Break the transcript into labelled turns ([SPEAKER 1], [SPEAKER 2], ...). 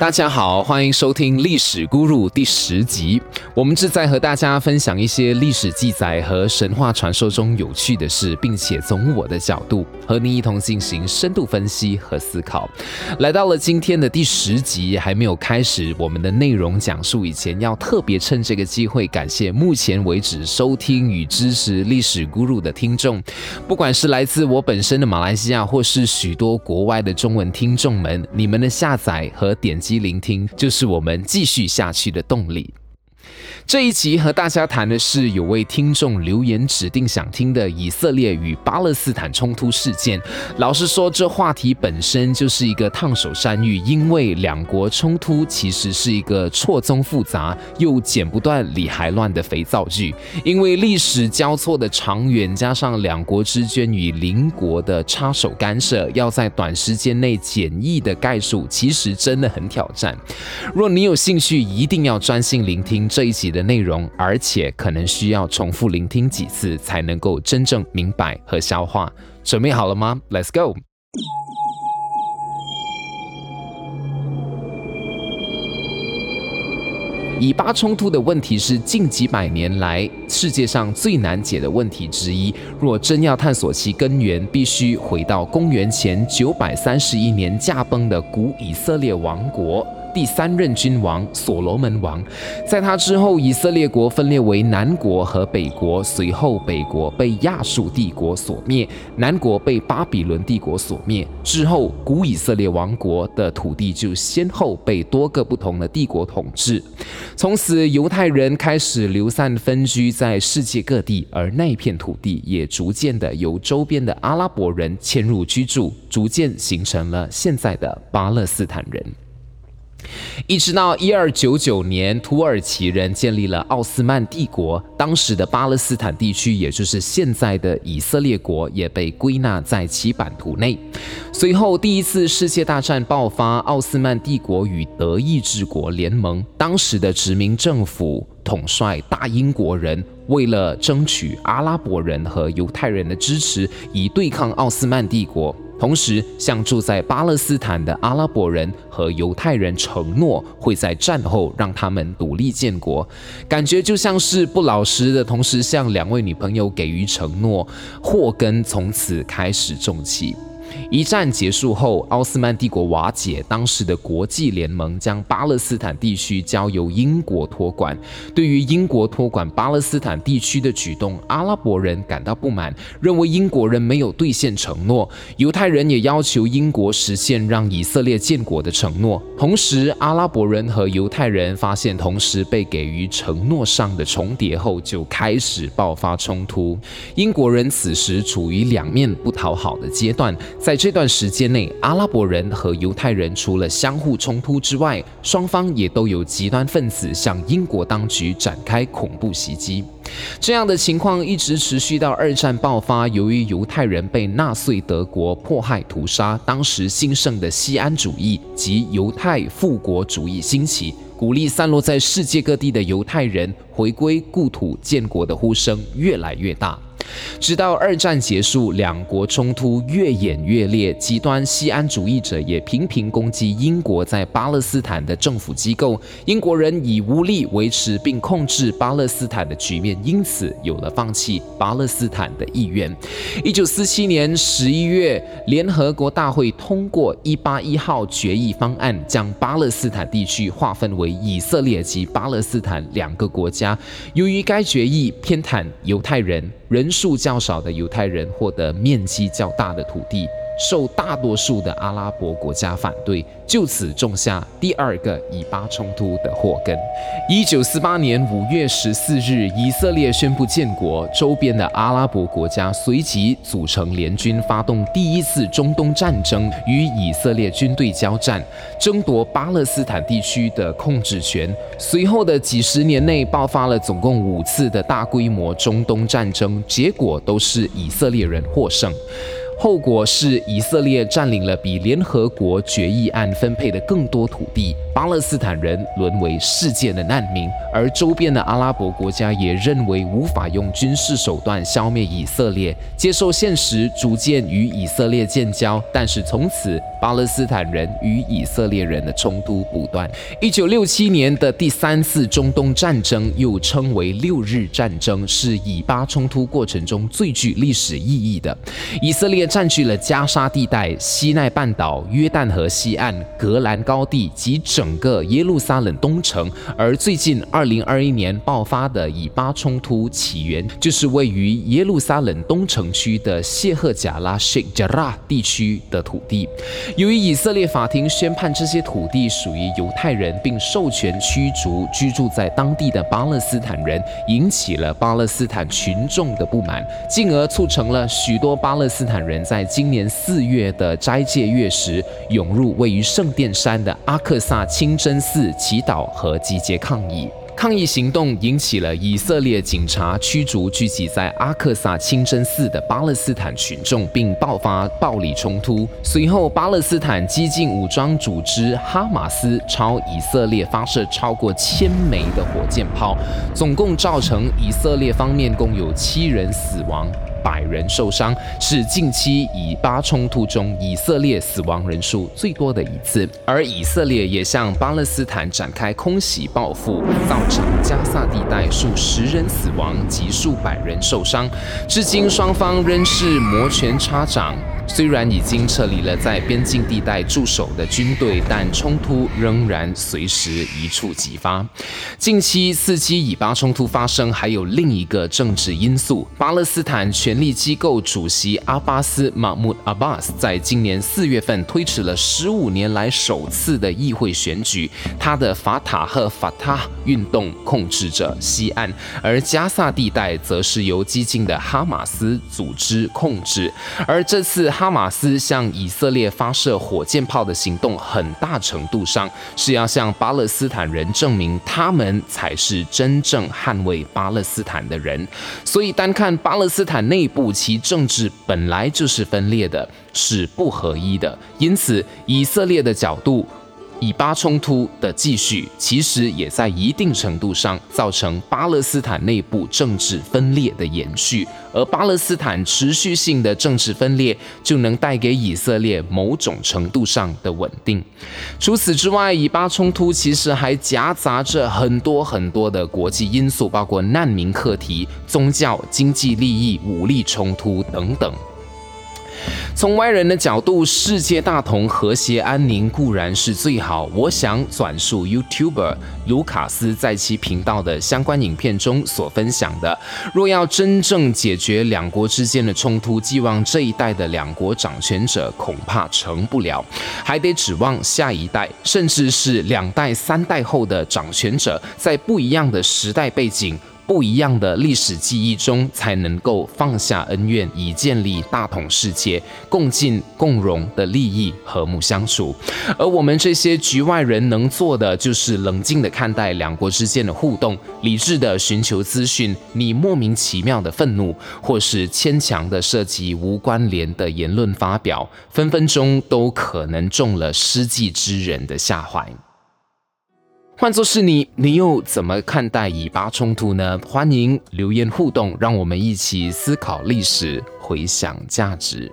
[SPEAKER 1] 大家好，欢迎收听《历史咕噜》第十集。我们旨在和大家分享一些历史记载和神话传说中有趣的事，并且从我的角度和您一同进行深度分析和思考。来到了今天的第十集，还没有开始我们的内容讲述以前，要特别趁这个机会感谢目前为止收听与支持《历史咕噜》的听众，不管是来自我本身的马来西亚，或是许多国外的中文听众们，你们的下载和点击。聆听就是我们继续下去的动力。这一集和大家谈的是有位听众留言指定想听的以色列与巴勒斯坦冲突事件。老实说，这话题本身就是一个烫手山芋，因为两国冲突其实是一个错综复杂又剪不断理还乱的肥皂剧。因为历史交错的长远，加上两国之间与邻国的插手干涉，要在短时间内简易的概述，其实真的很挑战。若你有兴趣，一定要专心聆听这一集的。内容，而且可能需要重复聆听几次才能够真正明白和消化。准备好了吗？Let's go。以巴冲突的问题是近几百年来世界上最难解的问题之一。若真要探索其根源，必须回到公元前九百三十一年驾崩的古以色列王国。第三任君王所罗门王，在他之后，以色列国分裂为南国和北国。随后，北国被亚述帝国所灭，南国被巴比伦帝国所灭。之后，古以色列王国的土地就先后被多个不同的帝国统治。从此，犹太人开始流散分居在世界各地，而那片土地也逐渐的由周边的阿拉伯人迁入居住，逐渐形成了现在的巴勒斯坦人。一直到一二九九年，土耳其人建立了奥斯曼帝国，当时的巴勒斯坦地区，也就是现在的以色列国，也被归纳在其版图内。随后，第一次世界大战爆发，奥斯曼帝国与德意志国联盟，当时的殖民政府统帅大英国人，为了争取阿拉伯人和犹太人的支持，以对抗奥斯曼帝国。同时，向住在巴勒斯坦的阿拉伯人和犹太人承诺，会在战后让他们独立建国，感觉就像是不老实的同时向两位女朋友给予承诺，祸根从此开始种起。一战结束后，奥斯曼帝国瓦解，当时的国际联盟将巴勒斯坦地区交由英国托管。对于英国托管巴勒斯坦地区的举动，阿拉伯人感到不满，认为英国人没有兑现承诺。犹太人也要求英国实现让以色列建国的承诺。同时，阿拉伯人和犹太人发现同时被给予承诺上的重叠后，就开始爆发冲突。英国人此时处于两面不讨好的阶段，在这段时间内，阿拉伯人和犹太人除了相互冲突之外，双方也都有极端分子向英国当局展开恐怖袭击。这样的情况一直持续到二战爆发。由于犹太人被纳粹德国迫害屠杀，当时兴盛的西安主义及犹太复国主义兴起，鼓励散落在世界各地的犹太人回归故土建国的呼声越来越大。直到二战结束，两国冲突越演越烈，极端西安主义者也频频攻击英国在巴勒斯坦的政府机构，英国人以无力维持并控制巴勒斯坦的局面，因此有了放弃巴勒斯坦的意愿。一九四七年十一月，联合国大会通过一八一号决议方案，将巴勒斯坦地区划分为以色列及巴勒斯坦两个国家。由于该决议偏袒犹太人。人数较少的犹太人获得面积较大的土地。受大多数的阿拉伯国家反对，就此种下第二个以巴冲突的祸根。一九四八年五月十四日，以色列宣布建国，周边的阿拉伯国家随即组成联军，发动第一次中东战争，与以色列军队交战，争夺巴勒斯坦地区的控制权。随后的几十年内，爆发了总共五次的大规模中东战争，结果都是以色列人获胜。后果是以色列占领了比联合国决议案分配的更多土地，巴勒斯坦人沦为世界的难民，而周边的阿拉伯国家也认为无法用军事手段消灭以色列，接受现实，逐渐与以色列建交。但是从此，巴勒斯坦人与以色列人的冲突不断。一九六七年的第三次中东战争，又称为六日战争，是以巴冲突过程中最具历史意义的。以色列占据了加沙地带、西奈半岛、约旦河西岸、格兰高地及整整个耶路撒冷东城。而最近二零二一年爆发的以巴冲突起源，就是位于耶路撒冷东城区的谢赫贾拉 （Sheikh j a r a 地区的土地。由于以色列法庭宣判这些土地属于犹太人，并授权驱逐居住在当地的巴勒斯坦人，引起了巴勒斯坦群众的不满，进而促成了许多巴勒斯坦人在今年四月的斋戒月时，涌入位于圣殿山的阿克萨清真寺祈祷和集结抗议。抗议行动引起了以色列警察驱逐聚集在阿克萨清真寺的巴勒斯坦群众，并爆发暴力冲突。随后，巴勒斯坦激进武装组织哈马斯朝以色列发射超过千枚的火箭炮，总共造成以色列方面共有七人死亡。百人受伤，是近期以巴冲突中以色列死亡人数最多的一次。而以色列也向巴勒斯坦展开空袭报复，造成加萨地带数十人死亡及数百人受伤。至今双方仍是摩拳擦掌。虽然已经撤离了在边境地带驻守的军队，但冲突仍然随时一触即发。近期四期以巴冲突发生，还有另一个政治因素：巴勒斯坦权力机构主席阿巴斯·马穆阿巴斯在今年四月份推迟了十五年来首次的议会选举。他的法塔赫法塔运动控制着西岸，而加萨地带则是由激进的哈马斯组织控制。而这次。哈马斯向以色列发射火箭炮的行动，很大程度上是要向巴勒斯坦人证明，他们才是真正捍卫巴勒斯坦的人。所以，单看巴勒斯坦内内部，其政治本来就是分裂的，是不合一的。因此，以色列的角度。以巴冲突的继续，其实也在一定程度上造成巴勒斯坦内部政治分裂的延续，而巴勒斯坦持续性的政治分裂，就能带给以色列某种程度上的稳定。除此之外，以巴冲突其实还夹杂着很多很多的国际因素，包括难民课题、宗教、经济利益、武力冲突等等。从外人的角度，世界大同、和谐、安宁固然是最好。我想转述 YouTuber 卢卡斯在其频道的相关影片中所分享的：若要真正解决两国之间的冲突，寄望这一代的两国掌权者恐怕成不了，还得指望下一代，甚至是两代、三代后的掌权者，在不一样的时代背景。不一样的历史记忆中，才能够放下恩怨，以建立大同世界、共进共荣的利益，和睦相处。而我们这些局外人能做的，就是冷静地看待两国之间的互动，理智地寻求资讯。你莫名其妙的愤怒，或是牵强的涉及无关联的言论发表，分分钟都可能中了失计之人的下怀。换作是你，你又怎么看待以巴冲突呢？欢迎留言互动，让我们一起思考历史，回想价值。